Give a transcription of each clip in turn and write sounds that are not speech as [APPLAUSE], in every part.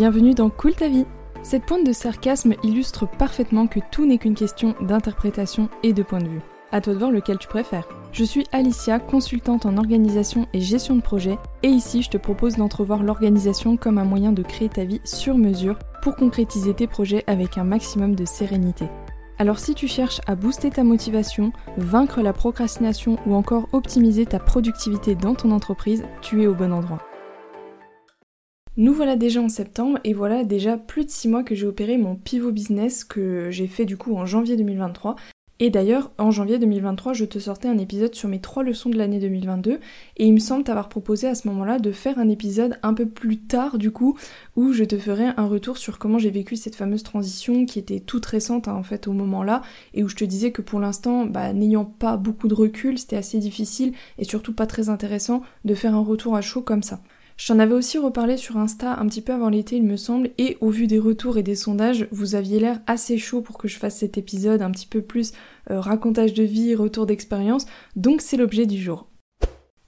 bienvenue dans Cool ta vie. Cette pointe de sarcasme illustre parfaitement que tout n'est qu'une question d'interprétation et de point de vue. À toi de voir lequel tu préfères. Je suis Alicia, consultante en organisation et gestion de projet, et ici je te propose d'entrevoir l'organisation comme un moyen de créer ta vie sur mesure pour concrétiser tes projets avec un maximum de sérénité. Alors si tu cherches à booster ta motivation, vaincre la procrastination ou encore optimiser ta productivité dans ton entreprise, tu es au bon endroit. Nous voilà déjà en septembre et voilà déjà plus de 6 mois que j'ai opéré mon pivot business que j'ai fait du coup en janvier 2023 et d'ailleurs, en janvier 2023, je te sortais un épisode sur mes trois leçons de l'année 2022 et il me semble t'avoir proposé à ce moment-là de faire un épisode un peu plus tard du coup où je te ferai un retour sur comment j'ai vécu cette fameuse transition qui était toute récente hein, en fait au moment-là et où je te disais que pour l'instant, bah, n'ayant pas beaucoup de recul, c'était assez difficile et surtout pas très intéressant de faire un retour à chaud comme ça. J'en avais aussi reparlé sur Insta un petit peu avant l'été, il me semble, et au vu des retours et des sondages, vous aviez l'air assez chaud pour que je fasse cet épisode un petit peu plus euh, racontage de vie, retour d'expérience, donc c'est l'objet du jour.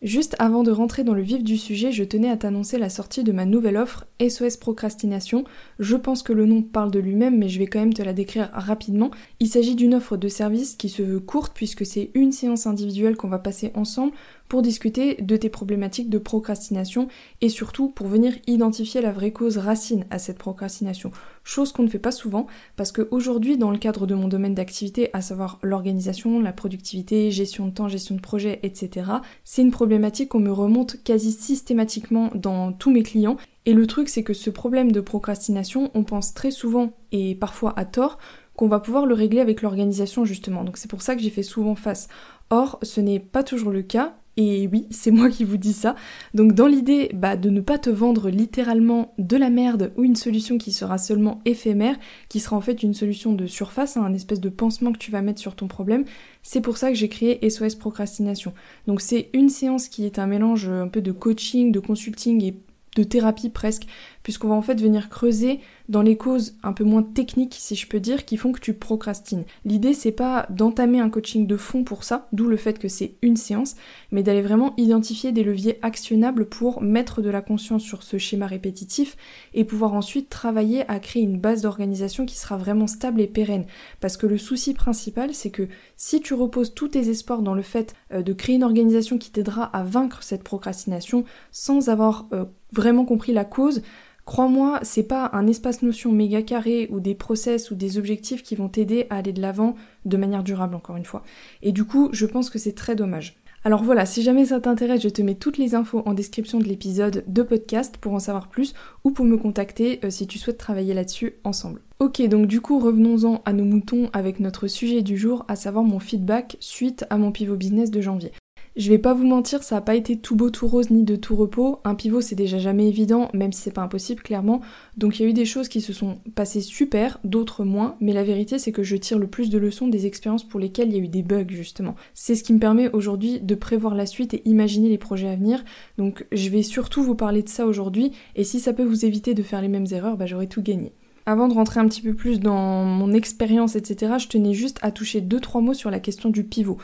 Juste avant de rentrer dans le vif du sujet, je tenais à t'annoncer la sortie de ma nouvelle offre SOS Procrastination. Je pense que le nom parle de lui-même, mais je vais quand même te la décrire rapidement. Il s'agit d'une offre de service qui se veut courte puisque c'est une séance individuelle qu'on va passer ensemble pour discuter de tes problématiques de procrastination et surtout pour venir identifier la vraie cause racine à cette procrastination. Chose qu'on ne fait pas souvent parce qu'aujourd'hui dans le cadre de mon domaine d'activité, à savoir l'organisation, la productivité, gestion de temps, gestion de projet, etc., c'est une problématique qu'on me remonte quasi systématiquement dans tous mes clients et le truc, c'est que ce problème de procrastination, on pense très souvent, et parfois à tort, qu'on va pouvoir le régler avec l'organisation justement. Donc c'est pour ça que j'ai fait souvent face. Or, ce n'est pas toujours le cas, et oui, c'est moi qui vous dis ça. Donc dans l'idée bah, de ne pas te vendre littéralement de la merde ou une solution qui sera seulement éphémère, qui sera en fait une solution de surface, hein, un espèce de pansement que tu vas mettre sur ton problème, c'est pour ça que j'ai créé SOS Procrastination. Donc c'est une séance qui est un mélange un peu de coaching, de consulting et de thérapie presque, puisqu'on va en fait venir creuser dans les causes un peu moins techniques, si je peux dire, qui font que tu procrastines. L'idée, c'est pas d'entamer un coaching de fond pour ça, d'où le fait que c'est une séance, mais d'aller vraiment identifier des leviers actionnables pour mettre de la conscience sur ce schéma répétitif et pouvoir ensuite travailler à créer une base d'organisation qui sera vraiment stable et pérenne. Parce que le souci principal, c'est que si tu reposes tous tes espoirs dans le fait euh, de créer une organisation qui t'aidera à vaincre cette procrastination sans avoir euh, vraiment compris la cause, Crois-moi, c'est pas un espace notion méga carré ou des process ou des objectifs qui vont t'aider à aller de l'avant de manière durable, encore une fois. Et du coup, je pense que c'est très dommage. Alors voilà, si jamais ça t'intéresse, je te mets toutes les infos en description de l'épisode de podcast pour en savoir plus ou pour me contacter euh, si tu souhaites travailler là-dessus ensemble. Ok, donc du coup revenons-en à nos moutons avec notre sujet du jour, à savoir mon feedback suite à mon pivot business de janvier. Je vais pas vous mentir, ça a pas été tout beau, tout rose, ni de tout repos. Un pivot, c'est déjà jamais évident, même si c'est pas impossible, clairement. Donc il y a eu des choses qui se sont passées super, d'autres moins, mais la vérité, c'est que je tire le plus de leçons des expériences pour lesquelles il y a eu des bugs, justement. C'est ce qui me permet aujourd'hui de prévoir la suite et imaginer les projets à venir. Donc je vais surtout vous parler de ça aujourd'hui, et si ça peut vous éviter de faire les mêmes erreurs, bah j'aurai tout gagné. Avant de rentrer un petit peu plus dans mon expérience, etc., je tenais juste à toucher deux trois mots sur la question du pivot.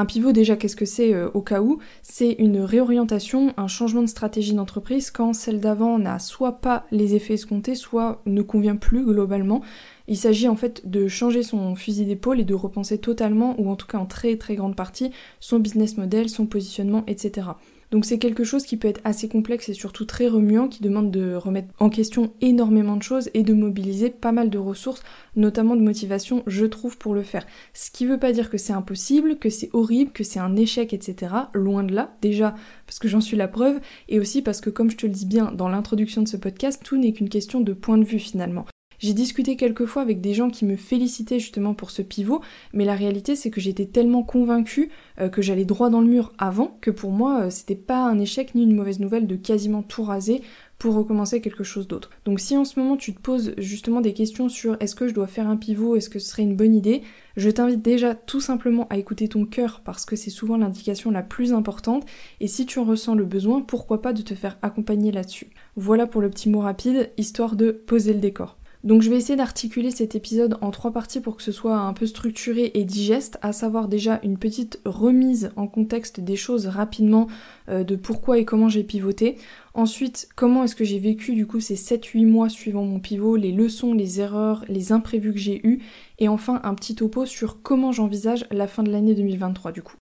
Un pivot, déjà, qu'est-ce que c'est euh, au cas où? C'est une réorientation, un changement de stratégie d'entreprise quand celle d'avant n'a soit pas les effets escomptés, soit ne convient plus globalement. Il s'agit en fait de changer son fusil d'épaule et de repenser totalement, ou en tout cas en très très grande partie, son business model, son positionnement, etc. Donc c'est quelque chose qui peut être assez complexe et surtout très remuant, qui demande de remettre en question énormément de choses et de mobiliser pas mal de ressources, notamment de motivation, je trouve, pour le faire. Ce qui veut pas dire que c'est impossible, que c'est horrible, que c'est un échec, etc. Loin de là, déjà parce que j'en suis la preuve, et aussi parce que comme je te le dis bien dans l'introduction de ce podcast, tout n'est qu'une question de point de vue finalement. J'ai discuté quelques fois avec des gens qui me félicitaient justement pour ce pivot, mais la réalité c'est que j'étais tellement convaincue euh, que j'allais droit dans le mur avant que pour moi euh, c'était pas un échec ni une mauvaise nouvelle de quasiment tout raser pour recommencer quelque chose d'autre. Donc si en ce moment tu te poses justement des questions sur est-ce que je dois faire un pivot, est-ce que ce serait une bonne idée, je t'invite déjà tout simplement à écouter ton cœur parce que c'est souvent l'indication la plus importante et si tu en ressens le besoin, pourquoi pas de te faire accompagner là-dessus. Voilà pour le petit mot rapide, histoire de poser le décor. Donc je vais essayer d'articuler cet épisode en trois parties pour que ce soit un peu structuré et digeste, à savoir déjà une petite remise en contexte des choses rapidement, euh, de pourquoi et comment j'ai pivoté. Ensuite, comment est-ce que j'ai vécu du coup ces 7-8 mois suivant mon pivot, les leçons, les erreurs, les imprévus que j'ai eus, et enfin un petit topo sur comment j'envisage la fin de l'année 2023 du coup.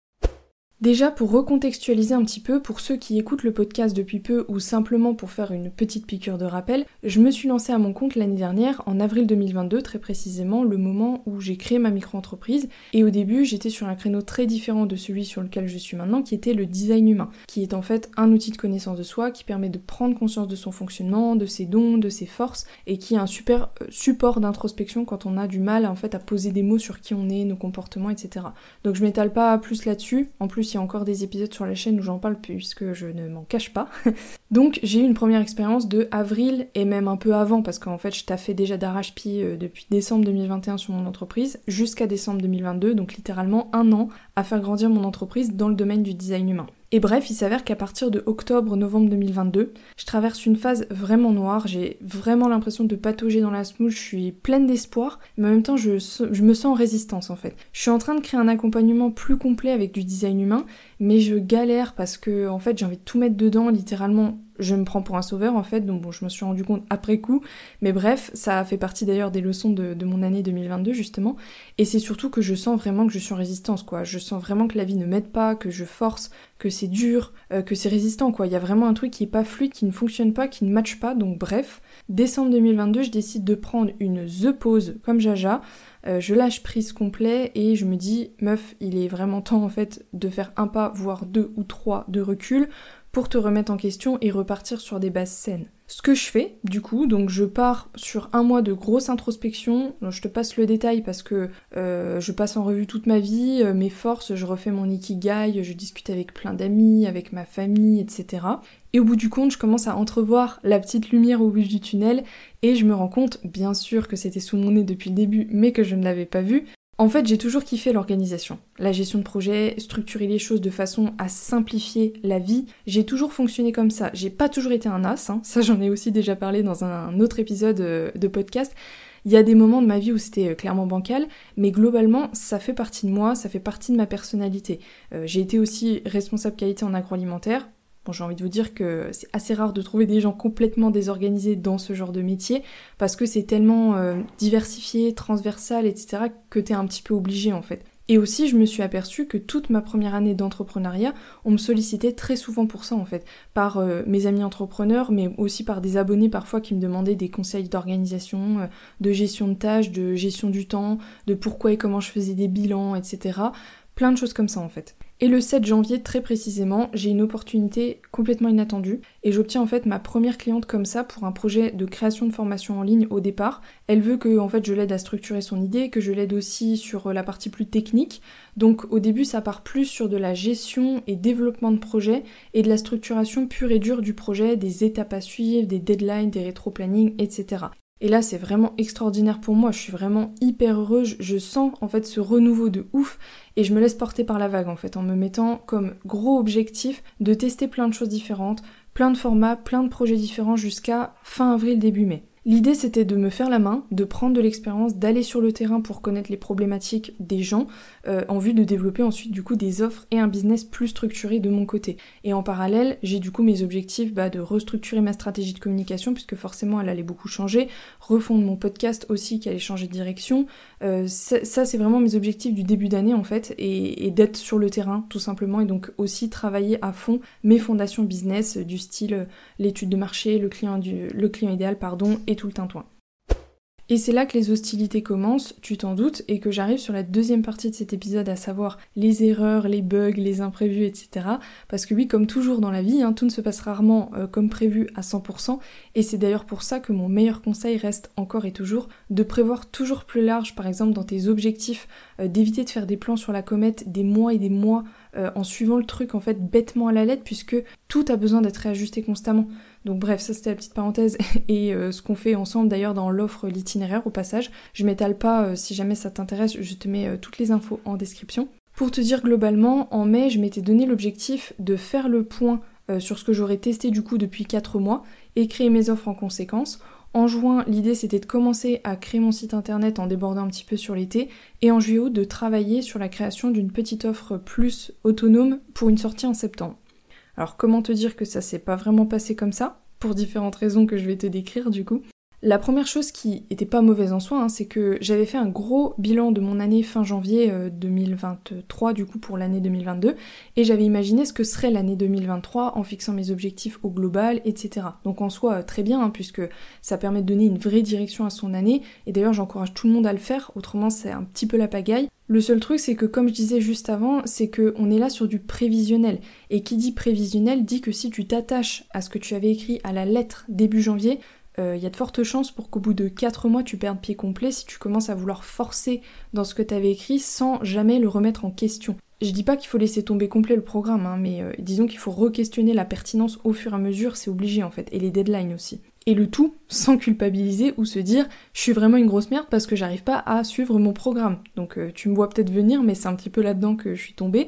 Déjà pour recontextualiser un petit peu, pour ceux qui écoutent le podcast depuis peu ou simplement pour faire une petite piqûre de rappel, je me suis lancée à mon compte l'année dernière, en avril 2022 très précisément, le moment où j'ai créé ma micro-entreprise. Et au début j'étais sur un créneau très différent de celui sur lequel je suis maintenant, qui était le design humain, qui est en fait un outil de connaissance de soi qui permet de prendre conscience de son fonctionnement, de ses dons, de ses forces, et qui est un super euh, support d'introspection quand on a du mal en fait à poser des mots sur qui on est, nos comportements, etc. Donc je m'étale pas plus là-dessus, en plus il y a encore des épisodes sur la chaîne où j'en parle puisque je ne m'en cache pas. [LAUGHS] Donc j'ai eu une première expérience de avril et même un peu avant parce qu'en fait je taffais déjà d'arrache-pied euh, depuis décembre 2021 sur mon entreprise jusqu'à décembre 2022, donc littéralement un an à faire grandir mon entreprise dans le domaine du design humain. Et bref, il s'avère qu'à partir de octobre-novembre 2022, je traverse une phase vraiment noire, j'ai vraiment l'impression de patauger dans la smouche, je suis pleine d'espoir, mais en même temps je, me sens en résistance en fait. Je suis en train de créer un accompagnement plus complet avec du design humain, mais je galère parce que en fait j'ai envie de tout mettre dedans, littéralement je me prends pour un sauveur en fait, donc bon, je me suis rendu compte après coup. Mais bref, ça fait partie d'ailleurs des leçons de, mon année 2022 justement. Et c'est surtout que je sens vraiment que je suis en résistance, quoi. Je sens vraiment que la vie ne m'aide pas, que je force, que c'est dur, euh, que c'est résistant, quoi. Il y a vraiment un truc qui est pas fluide, qui ne fonctionne pas, qui ne matche pas. Donc bref, décembre 2022, je décide de prendre une The pause comme Jaja. Euh, je lâche prise complet et je me dis, meuf, il est vraiment temps en fait de faire un pas, voire deux ou trois de recul pour te remettre en question et repartir sur des bases saines. Ce que je fais, du coup, donc je pars sur un mois de grosse introspection. je te passe le détail parce que euh, je passe en revue toute ma vie, euh, mes forces, je refais mon ikigai, je discute avec plein d'amis, avec ma famille, etc. Et au bout du compte, je commence à entrevoir la petite lumière au bout du tunnel et je me rends compte, bien sûr que c'était sous mon nez depuis le début, mais que je ne l'avais pas vu, en fait, j'ai toujours kiffé l'organisation, la gestion de projet, structurer les choses de façon à simplifier la vie. J'ai toujours fonctionné comme ça. J'ai pas toujours été un as, hein. ça j'en ai aussi déjà parlé dans un autre épisode euh, de podcast. Il y a des moments de ma vie où c'était euh, clairement bancal, mais globalement, ça fait partie de moi, ça fait partie de ma personnalité. Euh, j'ai été aussi responsable qualité en agroalimentaire. Bon, j'ai envie de vous dire que c'est assez rare de trouver des gens complètement désorganisés dans ce genre de métier, parce que c'est tellement euh, diversifié, transversal, etc., que t'es un petit peu obligé en fait. Et aussi, je me suis aperçue que toute ma première année d'entrepreneuriat, on me sollicitait très souvent pour ça en fait, par euh, mes amis entrepreneurs, mais aussi par des abonnés parfois qui me demandaient des conseils d'organisation, euh, de gestion de tâches, de gestion du temps, de pourquoi et comment je faisais des bilans, etc. Plein de choses comme ça en fait. Et le 7 janvier, très précisément, j'ai une opportunité complètement inattendue et j'obtiens en fait ma première cliente comme ça pour un projet de création de formation en ligne au départ. Elle veut que en fait je l'aide à structurer son idée, que je l'aide aussi sur la partie plus technique. Donc au début, ça part plus sur de la gestion et développement de projet et de la structuration pure et dure du projet, des étapes à suivre, des deadlines, des rétro-planning, etc. Et là, c'est vraiment extraordinaire pour moi. Je suis vraiment hyper heureuse. Je sens en fait ce renouveau de ouf et je me laisse porter par la vague en fait en me mettant comme gros objectif de tester plein de choses différentes, plein de formats, plein de projets différents jusqu'à fin avril, début mai. L'idée c'était de me faire la main, de prendre de l'expérience, d'aller sur le terrain pour connaître les problématiques des gens, euh, en vue de développer ensuite du coup des offres et un business plus structuré de mon côté. Et en parallèle, j'ai du coup mes objectifs bah, de restructurer ma stratégie de communication puisque forcément elle allait beaucoup changer, refondre mon podcast aussi qui allait changer de direction. Euh, ça, c'est vraiment mes objectifs du début d'année en fait et, d'être sur le terrain tout simplement et donc aussi travailler à fond mes fondations business du style euh, l'étude de marché, le client, du, le client idéal pardon tout le tintouin. Et c'est là que les hostilités commencent, tu t'en doutes, et que j'arrive sur la deuxième partie de cet épisode, à savoir les erreurs, les bugs, les imprévus, etc. Parce que oui, comme toujours dans la vie, hein, tout ne se passe rarement euh, comme prévu à 100%, et c'est d'ailleurs pour ça que mon meilleur conseil reste encore et toujours de prévoir toujours plus large, par exemple dans tes objectifs, euh, d'éviter de faire des plans sur la comète des mois et des mois euh, en suivant le truc en fait bêtement à la lettre, puisque tout a besoin d'être réajusté constamment. Donc bref, ça c'était la petite parenthèse [LAUGHS] et euh, ce qu'on fait ensemble d'ailleurs dans l'offre l'itinéraire au passage. Je m'étale pas, euh, si jamais ça t'intéresse, je te mets euh, toutes les infos en description. Pour te dire globalement, en mai, je m'étais donné l'objectif de faire le point sur ce que j'aurais testé du coup depuis 4 mois et créer mes offres en conséquence En juin, l'idée c'était de commencer à créer mon site internet en débordant un petit peu sur l'été, et en juillet de travailler sur la création d'une petite offre plus autonome pour une sortie en septembre. Alors comment te dire que ça s'est pas vraiment passé comme ça Pour différentes raisons que je vais te décrire du coup. La première chose qui était pas mauvaise en soi, hein, c'est que j'avais fait un gros bilan de mon année fin janvier 2023 euh, du coup pour l'année 2022 et j'avais imaginé ce que serait l'année 2023 en fixant mes objectifs au global, etc. Donc en soi très bien hein, puisque ça permet de donner une vraie direction à son année et d'ailleurs j'encourage tout le monde à le faire, autrement c'est un petit peu la pagaille. Le seul truc, c'est que comme je disais juste avant, c'est qu'on est là sur du prévisionnel. Et qui dit prévisionnel dit que si tu t'attaches à ce que tu avais écrit à la lettre début janvier, il euh, y a de fortes chances pour qu'au bout de 4 mois tu perdes pied complet si tu commences à vouloir forcer dans ce que tu avais écrit sans jamais le remettre en question. Je dis pas qu'il faut laisser tomber complet le programme, hein, mais euh, disons qu'il faut re-questionner la pertinence au fur et à mesure, c'est obligé en fait, et les deadlines aussi. Et le tout sans culpabiliser ou se dire je suis vraiment une grosse merde parce que j'arrive pas à suivre mon programme. Donc euh, tu me vois peut-être venir, mais c'est un petit peu là-dedans que je suis tombée.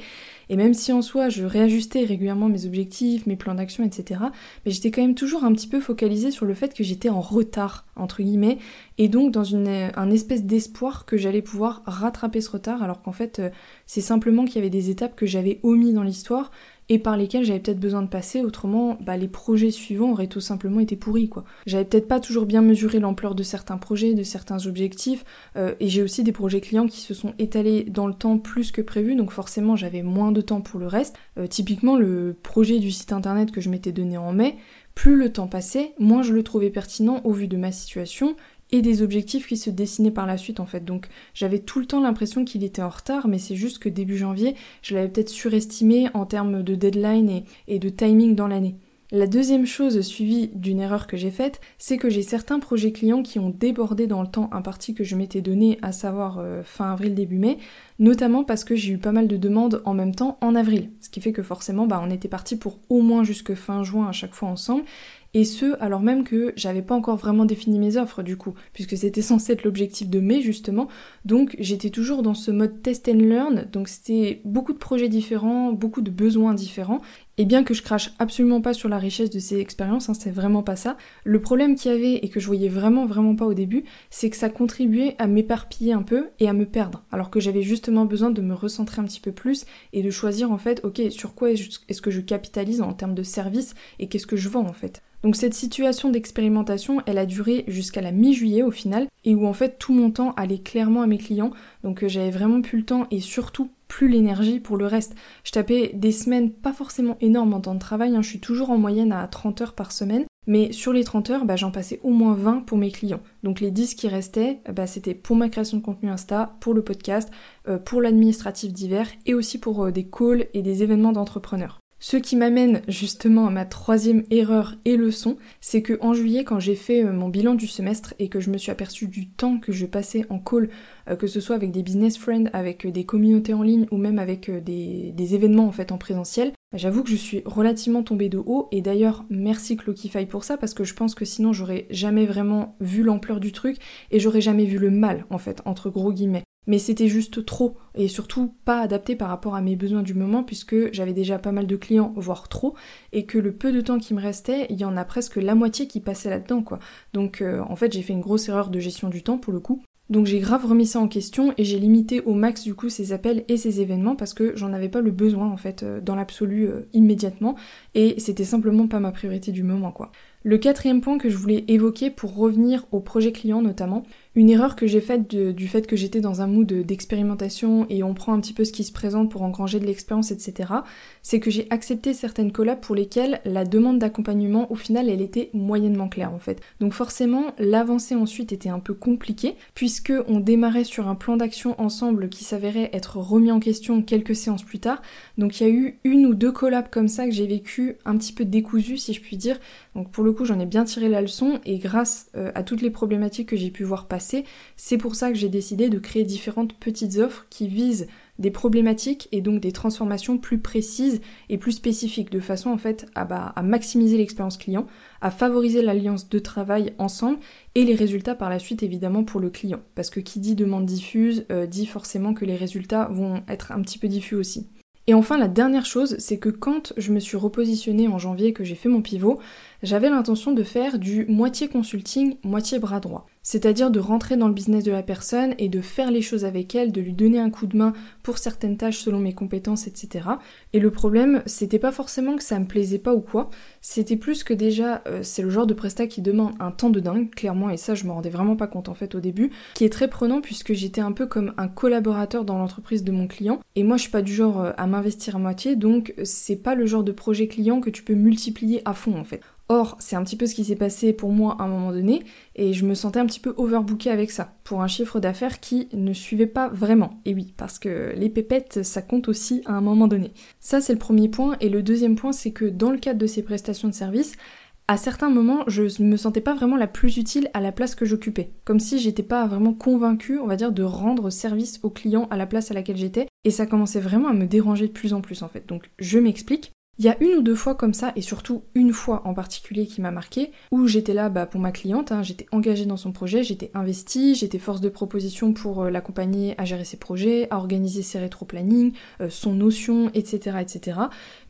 Et même si en soi je réajustais régulièrement mes objectifs, mes plans d'action, etc., mais j'étais quand même toujours un petit peu focalisée sur le fait que j'étais en retard, entre guillemets, et donc dans une, un espèce d'espoir que j'allais pouvoir rattraper ce retard, alors qu'en fait euh, c'est simplement qu'il y avait des étapes que j'avais omis dans l'histoire et par lesquels j'avais peut-être besoin de passer, autrement bah, les projets suivants auraient tout simplement été pourris quoi. J'avais peut-être pas toujours bien mesuré l'ampleur de certains projets, de certains objectifs, euh, et j'ai aussi des projets clients qui se sont étalés dans le temps plus que prévu, donc forcément j'avais moins de temps pour le reste. Euh, typiquement le projet du site internet que je m'étais donné en mai, plus le temps passait, moins je le trouvais pertinent au vu de ma situation et des objectifs qui se dessinaient par la suite en fait. Donc j'avais tout le temps l'impression qu'il était en retard, mais c'est juste que début janvier, je l'avais peut-être surestimé en termes de deadline et, de timing dans l'année. La deuxième chose suivie d'une erreur que j'ai faite, c'est que j'ai certains projets clients qui ont débordé dans le temps imparti que je m'étais donné, à savoir euh, fin avril, début mai, notamment parce que j'ai eu pas mal de demandes en même temps en avril. Ce qui fait que forcément, bah, on était parti pour au moins jusque fin juin à chaque fois ensemble, et ce alors même que j'avais pas encore vraiment défini mes offres du coup, puisque c'était [LAUGHS] censé être l'objectif de mai justement, donc j'étais toujours dans ce mode test and learn, donc c'était beaucoup de projets différents, beaucoup de besoins différents, et bien que je crache absolument pas sur la richesse de ces expériences, hein, c'est vraiment pas ça, le problème qu'il y avait et que je voyais vraiment vraiment pas au début, c'est que ça contribuait à m'éparpiller un peu et à me perdre, alors que j'avais justement besoin de me recentrer un petit peu plus et de choisir en fait, ok, sur quoi est-ce que je capitalise en termes de service et qu'est-ce que je vends en fait. Donc cette situation d'expérimentation, elle a duré jusqu'à la mi-juillet au final, et où en fait tout mon temps allait clairement à mes clients, donc euh, j'avais vraiment plus le temps et surtout plus l'énergie pour le reste. Je tapais des semaines pas forcément énormes en temps de travail, hein. je suis toujours en moyenne à 30 heures par semaine, mais sur les 30 heures, bah, j'en passais au moins 20 pour mes clients. Donc les 10 qui restaient, bah, c'était pour ma création de contenu Insta, pour le podcast, euh, pour l'administratif divers et aussi pour euh, des calls et des événements d'entrepreneurs. Ce qui m'amène justement à ma troisième erreur et leçon, c'est que en juillet, quand j'ai fait euh, mon bilan du semestre et que je me suis aperçu du temps que je passais en call, euh, que ce soit avec des business friends, avec euh, des communautés en ligne ou même avec des, événements en fait en présentiel, j'avoue que je suis relativement tombée de haut. Et d'ailleurs merci Clockify pour ça parce que je pense que sinon j'aurais jamais vraiment vu l'ampleur du truc et j'aurais jamais vu le mal en fait entre gros guillemets mais c'était juste trop et surtout pas adapté par rapport à mes besoins du moment puisque j'avais déjà pas mal de clients, voire trop, et que le peu de temps qui me restait, il y en a presque la moitié qui passait là-dedans quoi. Donc euh, en fait j'ai fait une grosse erreur de gestion du temps pour le coup. Donc j'ai grave remis ça en question et j'ai limité au max du coup ces appels et ces événements parce que j'en avais pas le besoin en fait euh, dans l'absolu euh, immédiatement et c'était simplement pas ma priorité du moment quoi. Le quatrième point que je voulais évoquer pour revenir au projet client notamment, une erreur que j'ai faite du fait que j'étais dans un mood d'expérimentation et on prend un petit peu ce qui se présente pour engranger de l'expérience, etc., c'est que j'ai accepté certaines collabs pour lesquelles la demande d'accompagnement, au final, elle était moyennement claire en fait. Donc forcément, l'avancée ensuite était un peu compliquée, puisque on démarrait sur un plan d'action ensemble qui s'avérait être remis en question quelques séances plus tard. Donc il y a eu une ou deux collabs comme ça que j'ai vécu un petit peu décousu, si je puis dire. Donc pour le coup, j'en ai bien tiré la leçon et grâce euh, à toutes les problématiques que j'ai pu voir passer, c'est pour ça que j'ai décidé de créer différentes petites offres qui visent des problématiques et donc des transformations plus précises et plus spécifiques, de façon en fait à, bah, maximiser l'expérience client, à favoriser l'alliance de travail ensemble et les résultats par la suite évidemment pour le client. Parce que qui dit demande diffuse euh, dit forcément que les résultats vont être un petit peu diffus aussi. Et enfin, la dernière chose, c'est que quand je me suis repositionnée en janvier, que j'ai fait mon pivot, j'avais l'intention de faire du moitié consulting, moitié bras droit c'est-à-dire de rentrer dans le business de la personne et de faire les choses avec elle, de lui donner un coup de main pour certaines tâches selon mes compétences, etc. Et le problème, c'était pas forcément que ça me plaisait pas ou quoi, c'était plus que déjà, euh, c'est le genre de prestat qui demande un temps de dingue, clairement, et ça je me rendais vraiment pas compte en fait au début, qui est très prenant puisque j'étais un peu comme un collaborateur dans l'entreprise de mon client, et moi je suis pas du genre euh, à m'investir à moitié, donc c'est pas le genre de projet client que tu peux multiplier à fond en fait. Or, c'est un petit peu ce qui s'est passé pour moi à un moment donné, et je me sentais un petit peu overbooké avec ça, pour un chiffre d'affaires qui ne suivait pas vraiment. Et oui, parce que les pépettes, ça compte aussi à un moment donné. Ça, c'est le premier point, et le deuxième point, c'est que dans le cadre de ces prestations de services, à certains moments, je me sentais pas vraiment la plus utile à la place que j'occupais. Comme si j'étais pas vraiment convaincue, on va dire, de rendre service aux clients à la place à laquelle j'étais. Et ça commençait vraiment à me déranger de plus en plus en fait. Donc je m'explique. Il y a une ou deux fois comme ça, et surtout une fois en particulier qui m'a marqué, où j'étais là bah, pour ma cliente, hein, j'étais engagée dans son projet, j'étais investie, j'étais force de proposition pour euh, l'accompagner à gérer ses projets, à organiser ses rétro-planning, euh, son notion, etc., etc.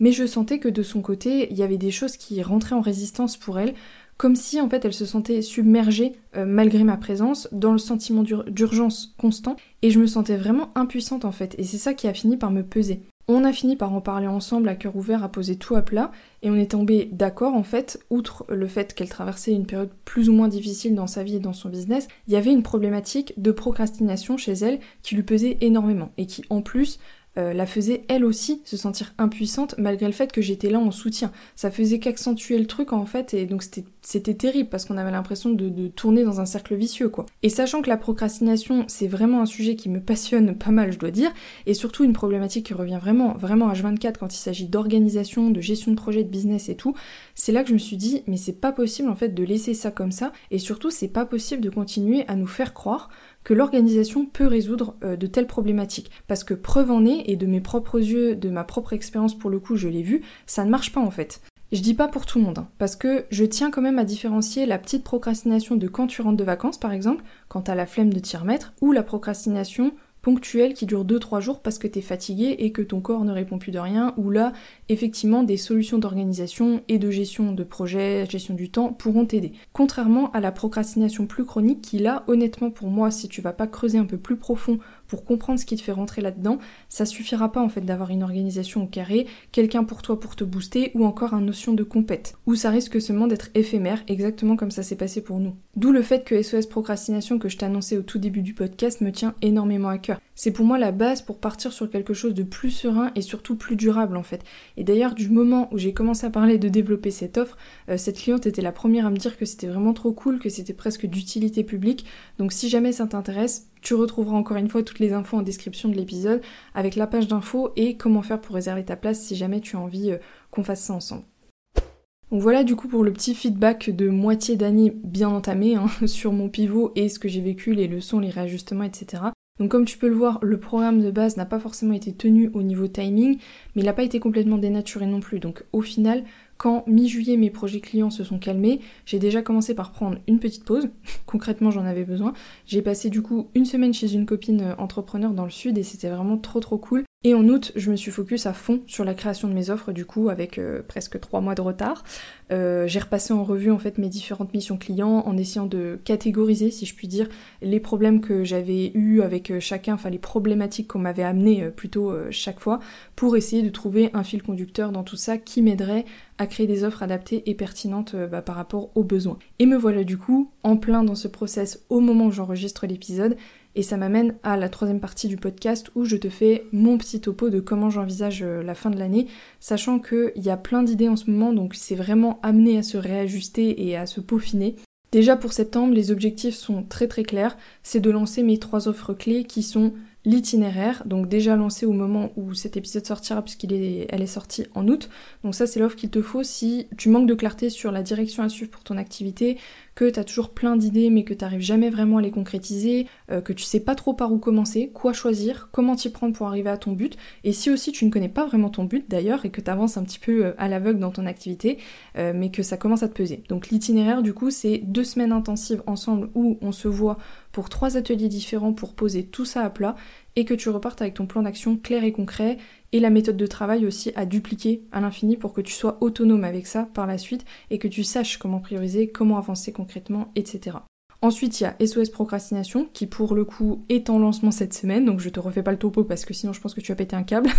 Mais je sentais que de son côté, il y avait des choses qui rentraient en résistance pour elle, comme si en fait elle se sentait submergée euh, malgré ma présence dans le sentiment d'urgence constant et je me sentais vraiment impuissante en fait et c'est ça qui a fini par me peser. On a fini par en parler ensemble à cœur ouvert, à poser tout à plat, et on est tombé d'accord en fait, outre le fait qu'elle traversait une période plus ou moins difficile dans sa vie et dans son business, il y avait une problématique de procrastination chez elle qui lui pesait énormément, et qui en plus euh, la faisait elle aussi se sentir impuissante malgré le fait que j'étais là en soutien. Ça faisait qu'accentuer le truc en fait et donc c'était terrible parce qu'on avait l'impression de, tourner dans un cercle vicieux quoi. Et sachant que la procrastination c'est vraiment un sujet qui me passionne pas mal je dois dire et surtout une problématique qui revient vraiment vraiment H24 quand il s'agit d'organisation, de gestion de projet, de business et tout, c'est là que je me suis dit mais c'est pas possible en fait de laisser ça comme ça et surtout c'est pas possible de continuer à nous faire croire que l'organisation peut résoudre euh, de telles problématiques. Parce que preuve en est, et de mes propres yeux, de ma propre expérience pour le coup, je l'ai vu, ça ne marche pas en fait. Je dis pas pour tout le monde, hein, parce que je tiens quand même à différencier la petite procrastination de quand tu rentres de vacances par exemple, quand t'as la flemme de t'y remettre, ou la procrastination ponctuelle qui dure 2-3 jours parce que t'es fatigué et que ton corps ne répond plus de rien, ou là, effectivement, des solutions d'organisation et de gestion de projet, gestion du temps pourront t'aider. Contrairement à la procrastination plus chronique qui là, honnêtement pour moi, si tu vas pas creuser un peu plus profond pour comprendre ce qui te fait rentrer là-dedans, ça suffira pas en fait d'avoir une organisation au carré, quelqu'un pour toi pour te booster ou encore un notion de compète, où ça risque seulement d'être éphémère, exactement comme ça s'est passé pour nous. D'où le fait que SOS Procrastination que je annoncé au tout début du podcast me tient énormément à cœur. C'est pour moi la base pour partir sur quelque chose de plus serein et surtout plus durable en fait. Et d'ailleurs du moment où j'ai commencé à parler de développer cette offre, euh, cette cliente était la première à me dire que c'était vraiment trop cool, que c'était presque d'utilité publique. Donc si jamais ça t'intéresse, tu retrouveras encore une fois toutes les infos en description de l'épisode avec la page d'infos et comment faire pour réserver ta place si jamais tu as envie euh, qu'on fasse ça ensemble. Donc voilà du coup pour le petit feedback de moitié d'année bien entamé hein, [LAUGHS] sur mon pivot et ce que j'ai vécu, les leçons, les réajustements, etc. Donc comme tu peux le voir, le programme de base n'a pas forcément été tenu au niveau timing, mais il n'a pas été complètement dénaturé non plus. Donc au final, quand mi-juillet mes projets clients se sont calmés, j'ai déjà commencé par prendre une petite pause. [LAUGHS] Concrètement, j'en avais besoin. J'ai passé du coup une semaine chez une copine euh, entrepreneur dans le sud et c'était vraiment trop trop cool. Et en août, je me suis focus à fond sur la création de mes offres, du coup, avec euh, presque trois mois de retard. Euh, j'ai repassé en revue en fait mes différentes missions clients en essayant de catégoriser, si je puis dire, les problèmes que j'avais eus avec euh, chacun, enfin les problématiques qu'on m'avait amenées plutôt chaque fois, pour essayer de trouver un fil conducteur dans tout ça qui m'aiderait à créer des offres adaptées et pertinentes bah, par rapport aux besoins. Et me voilà du coup en plein dans ce process au moment où j'enregistre l'épisode et ça m'amène à la troisième partie du podcast où je te fais mon petit topo de comment j'envisage euh, la fin de l'année, sachant qu'il y a plein d'idées en ce moment, donc c'est vraiment amené à se réajuster et à se peaufiner. Déjà pour septembre, les objectifs sont très très clairs, c'est de lancer mes trois offres clés qui sont l'itinéraire, donc déjà lancé au moment où cet épisode sortira puisqu'elle est, est sortie en août. Donc ça c'est l'offre qu'il te faut si tu manques de clarté sur la direction à suivre pour ton activité, que tu as toujours plein d'idées mais que tu n'arrives jamais vraiment à les concrétiser, euh, que tu sais pas trop par où commencer, quoi choisir, comment t'y prendre pour arriver à ton but, et si aussi tu ne connais pas vraiment ton but d'ailleurs et que tu avances un petit peu euh, à l'aveugle dans ton activité, euh, mais que ça commence à te peser. Donc l'itinéraire du coup c'est deux semaines intensives ensemble où on se voit pour trois ateliers différents pour poser tout ça à plat et que tu repartes avec ton plan d'action clair et concret et la méthode de travail aussi à dupliquer à l'infini pour que tu sois autonome avec ça par la suite et que tu saches comment prioriser, comment avancer concrètement, etc. Ensuite, il y a SOS Procrastination qui pour le coup est en lancement cette semaine, donc je te refais pas le topo parce que sinon je pense que tu vas péter un câble.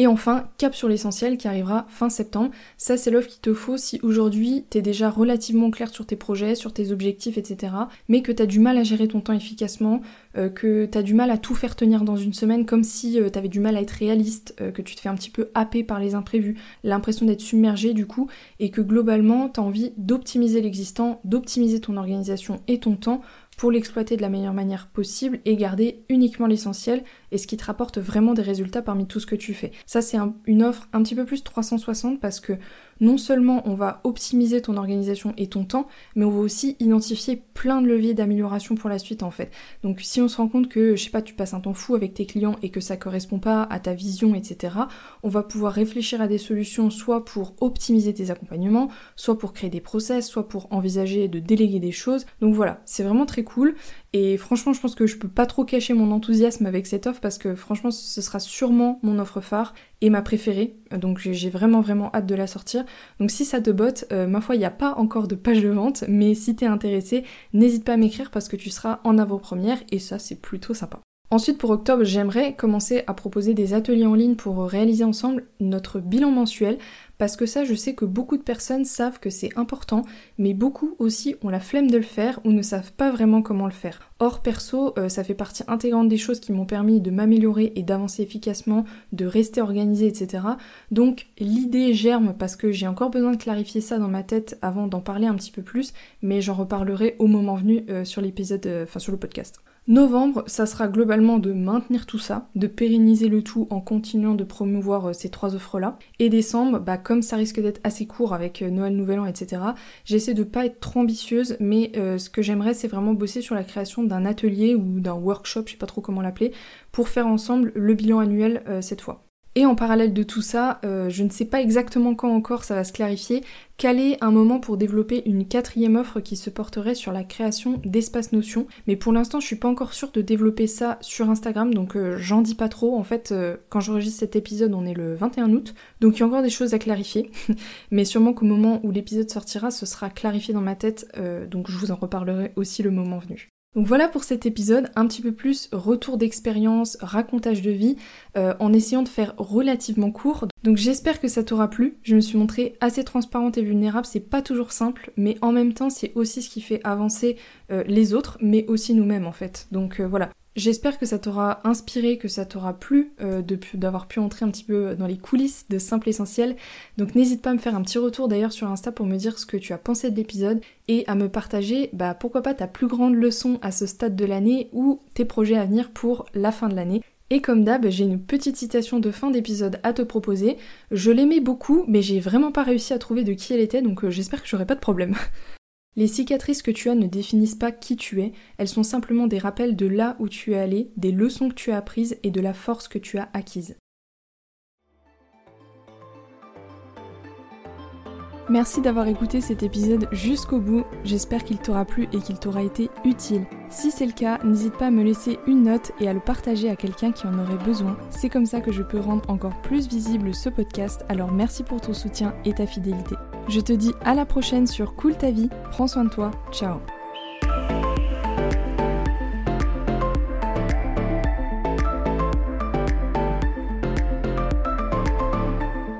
Et enfin, Cap sur l'essentiel qui arrivera fin septembre. Ça, c'est l'offre qu'il te faut si aujourd'hui t'es déjà relativement clair sur tes projets, sur tes objectifs, etc. Mais que t'as du mal à gérer ton temps efficacement, euh, que t'as du mal à tout faire tenir dans une semaine, comme si euh, t'avais du mal à être réaliste, euh, que tu te fais un petit peu happer par les imprévus, l'impression d'être submergé du coup, et que globalement t'as envie d'optimiser l'existant, d'optimiser ton organisation et ton temps pour l'exploiter de la meilleure manière possible et garder uniquement l'essentiel et ce qui te rapporte vraiment des résultats parmi tout ce que tu fais. Ça c'est une offre un petit peu plus 360 parce que non seulement on va optimiser ton organisation et ton temps, mais on va aussi identifier plein de leviers d'amélioration pour la suite en fait. Donc si on se rend compte que, je sais pas, tu passes un temps fou avec tes clients et que ça correspond pas à ta vision, etc., on va pouvoir réfléchir à des solutions soit pour optimiser tes accompagnements, soit pour créer des process, soit pour envisager de déléguer des choses. Donc voilà, c'est vraiment très cool. Et franchement, je pense que je peux pas trop cacher mon enthousiasme avec cette offre parce que franchement, ce sera sûrement mon offre phare et ma préférée. Donc j'ai vraiment vraiment hâte de la sortir. Donc si ça te botte, euh, ma foi, il n'y a pas encore de page de vente, mais si t'es intéressé, n'hésite pas à m'écrire parce que tu seras en avant-première et ça c'est plutôt sympa. Ensuite, pour octobre, j'aimerais commencer à proposer des ateliers en ligne pour réaliser ensemble notre bilan mensuel parce que ça, je sais que beaucoup de personnes savent que c'est important, mais beaucoup aussi ont la flemme de le faire ou ne savent pas vraiment comment le faire. Or, perso, euh, ça fait partie intégrante des choses qui m'ont permis de m'améliorer et d'avancer efficacement, de rester organisé, etc. Donc, l'idée germe parce que j'ai encore besoin de clarifier ça dans ma tête avant d'en parler un petit peu plus, mais j'en reparlerai au moment venu euh, sur l'épisode, euh, enfin sur le podcast. Novembre, ça sera globalement de maintenir tout ça, de pérenniser le tout en continuant de promouvoir euh, ces trois offres-là. Et décembre, bah, comme ça risque d'être assez court avec euh, Noël, Nouvel An, etc., j'essaie de pas être trop ambitieuse, mais euh, ce que j'aimerais, c'est vraiment bosser sur la création d'un atelier ou d'un workshop, je sais pas trop comment l'appeler, pour faire ensemble le bilan annuel cette fois. Et en parallèle de tout ça, euh, je ne sais pas exactement quand encore ça va se clarifier, caler un moment pour développer une quatrième offre qui se porterait sur la création d'espace notion. Mais pour l'instant, je suis pas encore sûre de développer ça sur Instagram, donc euh, j'en dis pas trop. En fait, euh, quand j'enregistre cet épisode, on est le 21 août, donc il y a encore des choses à clarifier. [LAUGHS] Mais sûrement qu'au moment où l'épisode sortira, ce sera clarifié dans ma tête, donc je vous en reparlerai aussi le moment venu. Donc voilà pour cet épisode, un petit peu plus retour d'expérience, racontage de vie, euh, en essayant de faire relativement court. Donc j'espère que ça t'aura plu. Je me suis montrée assez transparente et vulnérable, c'est pas toujours simple, mais en même temps c'est aussi ce qui fait avancer euh, les autres, mais aussi nous-mêmes en fait. Donc euh, voilà, J'espère que ça t'aura inspiré, que ça t'aura plu euh, d'avoir pu entrer un petit peu dans les coulisses de Simple Essentiel. Donc n'hésite pas à me faire un petit retour d'ailleurs sur Insta pour me dire ce que tu as pensé de l'épisode et à me partager, bah pourquoi pas ta plus grande leçon à ce stade de l'année ou tes projets à venir pour la fin de l'année. Et comme d'hab, j'ai une petite citation de fin d'épisode à te proposer. Je l'aimais beaucoup, mais j'ai vraiment pas réussi à trouver de qui elle était, donc euh, j'espère que j'aurai pas de problème. [LAUGHS] Les cicatrices que tu as ne définissent pas qui tu es, elles sont simplement des rappels de là où tu es allé, des leçons que tu as apprises et de la force que tu as acquise. Merci d'avoir écouté cet épisode jusqu'au bout, j'espère qu'il t'aura plu et qu'il t'aura été utile. Si c'est le cas, n'hésite pas à me laisser une note et à le partager à quelqu'un qui en aurait besoin. C'est comme ça que je peux rendre encore plus visible ce podcast, alors merci pour ton soutien et ta fidélité. Je te dis à la prochaine sur Cool ta vie, prends soin de toi, ciao